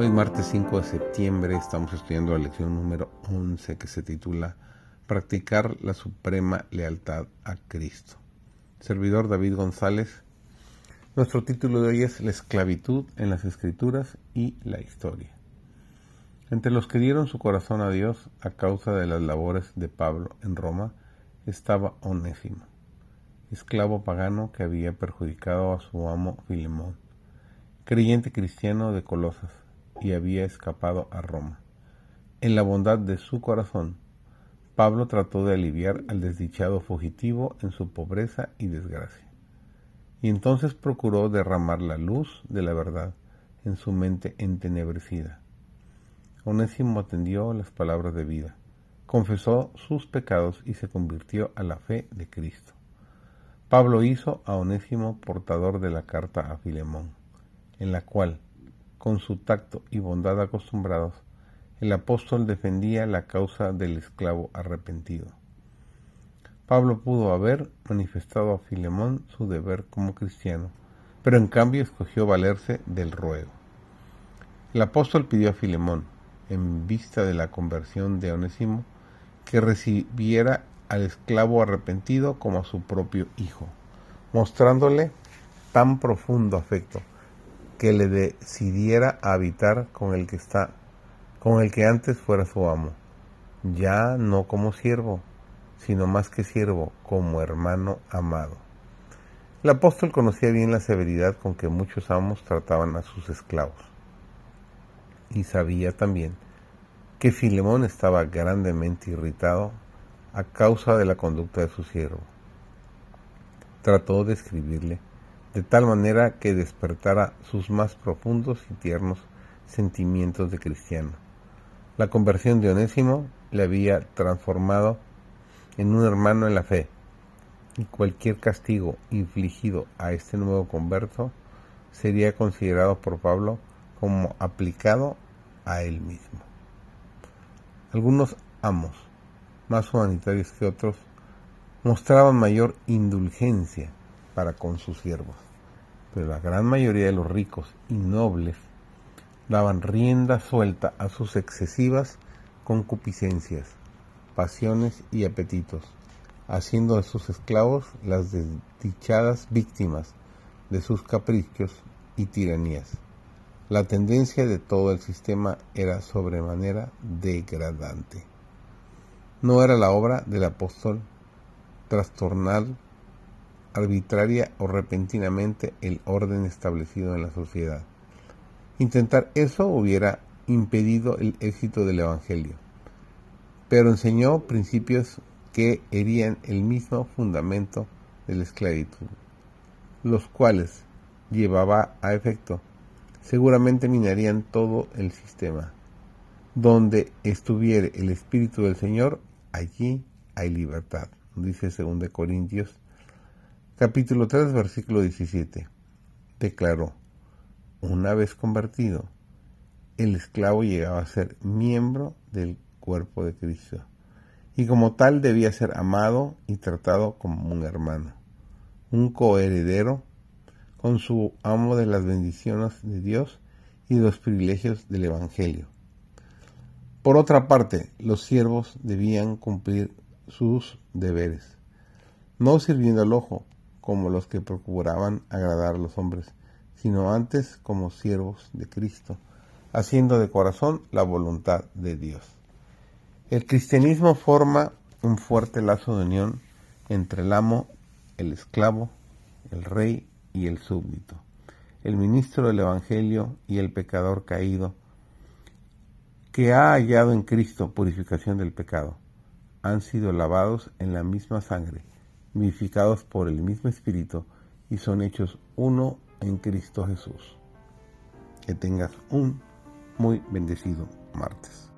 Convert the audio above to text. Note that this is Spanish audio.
Hoy martes 5 de septiembre estamos estudiando la lección número 11 que se titula Practicar la suprema lealtad a Cristo. Servidor David González. Nuestro título de hoy es La esclavitud en las escrituras y la historia. Entre los que dieron su corazón a Dios a causa de las labores de Pablo en Roma estaba Onésimo, esclavo pagano que había perjudicado a su amo Filemón, creyente cristiano de Colosas y había escapado a Roma. En la bondad de su corazón, Pablo trató de aliviar al desdichado fugitivo en su pobreza y desgracia. Y entonces procuró derramar la luz de la verdad en su mente entenebrecida. Onésimo atendió las palabras de vida, confesó sus pecados y se convirtió a la fe de Cristo. Pablo hizo a Onésimo portador de la carta a Filemón, en la cual, con su tacto y bondad acostumbrados, el apóstol defendía la causa del esclavo arrepentido. Pablo pudo haber manifestado a Filemón su deber como cristiano, pero en cambio escogió valerse del ruego. El apóstol pidió a Filemón, en vista de la conversión de Onésimo, que recibiera al esclavo arrepentido como a su propio hijo, mostrándole tan profundo afecto que le decidiera a habitar con el que está, con el que antes fuera su amo, ya no como siervo, sino más que siervo, como hermano amado. El apóstol conocía bien la severidad con que muchos amos trataban a sus esclavos, y sabía también que Filemón estaba grandemente irritado a causa de la conducta de su siervo. Trató de escribirle de tal manera que despertara sus más profundos y tiernos sentimientos de cristiano. La conversión de Onésimo le había transformado en un hermano en la fe, y cualquier castigo infligido a este nuevo converso sería considerado por Pablo como aplicado a él mismo. Algunos amos, más humanitarios que otros, mostraban mayor indulgencia para con sus siervos. Pero la gran mayoría de los ricos y nobles daban rienda suelta a sus excesivas concupiscencias, pasiones y apetitos, haciendo de sus esclavos las desdichadas víctimas de sus caprichos y tiranías. La tendencia de todo el sistema era sobremanera degradante. No era la obra del apóstol trastornar arbitraria o repentinamente el orden establecido en la sociedad. Intentar eso hubiera impedido el éxito del Evangelio, pero enseñó principios que herían el mismo fundamento de la esclavitud, los cuales llevaba a efecto, seguramente minarían todo el sistema. Donde estuviere el Espíritu del Señor, allí hay libertad, dice 2 Corintios Capítulo 3, versículo 17. Declaró, una vez convertido, el esclavo llegaba a ser miembro del cuerpo de Cristo, y como tal debía ser amado y tratado como un hermano, un coheredero con su amo de las bendiciones de Dios y los privilegios del Evangelio. Por otra parte, los siervos debían cumplir sus deberes, no sirviendo al ojo, como los que procuraban agradar a los hombres, sino antes como siervos de Cristo, haciendo de corazón la voluntad de Dios. El cristianismo forma un fuerte lazo de unión entre el amo, el esclavo, el rey y el súbdito, el ministro del Evangelio y el pecador caído, que ha hallado en Cristo purificación del pecado, han sido lavados en la misma sangre vivificados por el mismo Espíritu y son hechos uno en Cristo Jesús. Que tengas un muy bendecido martes.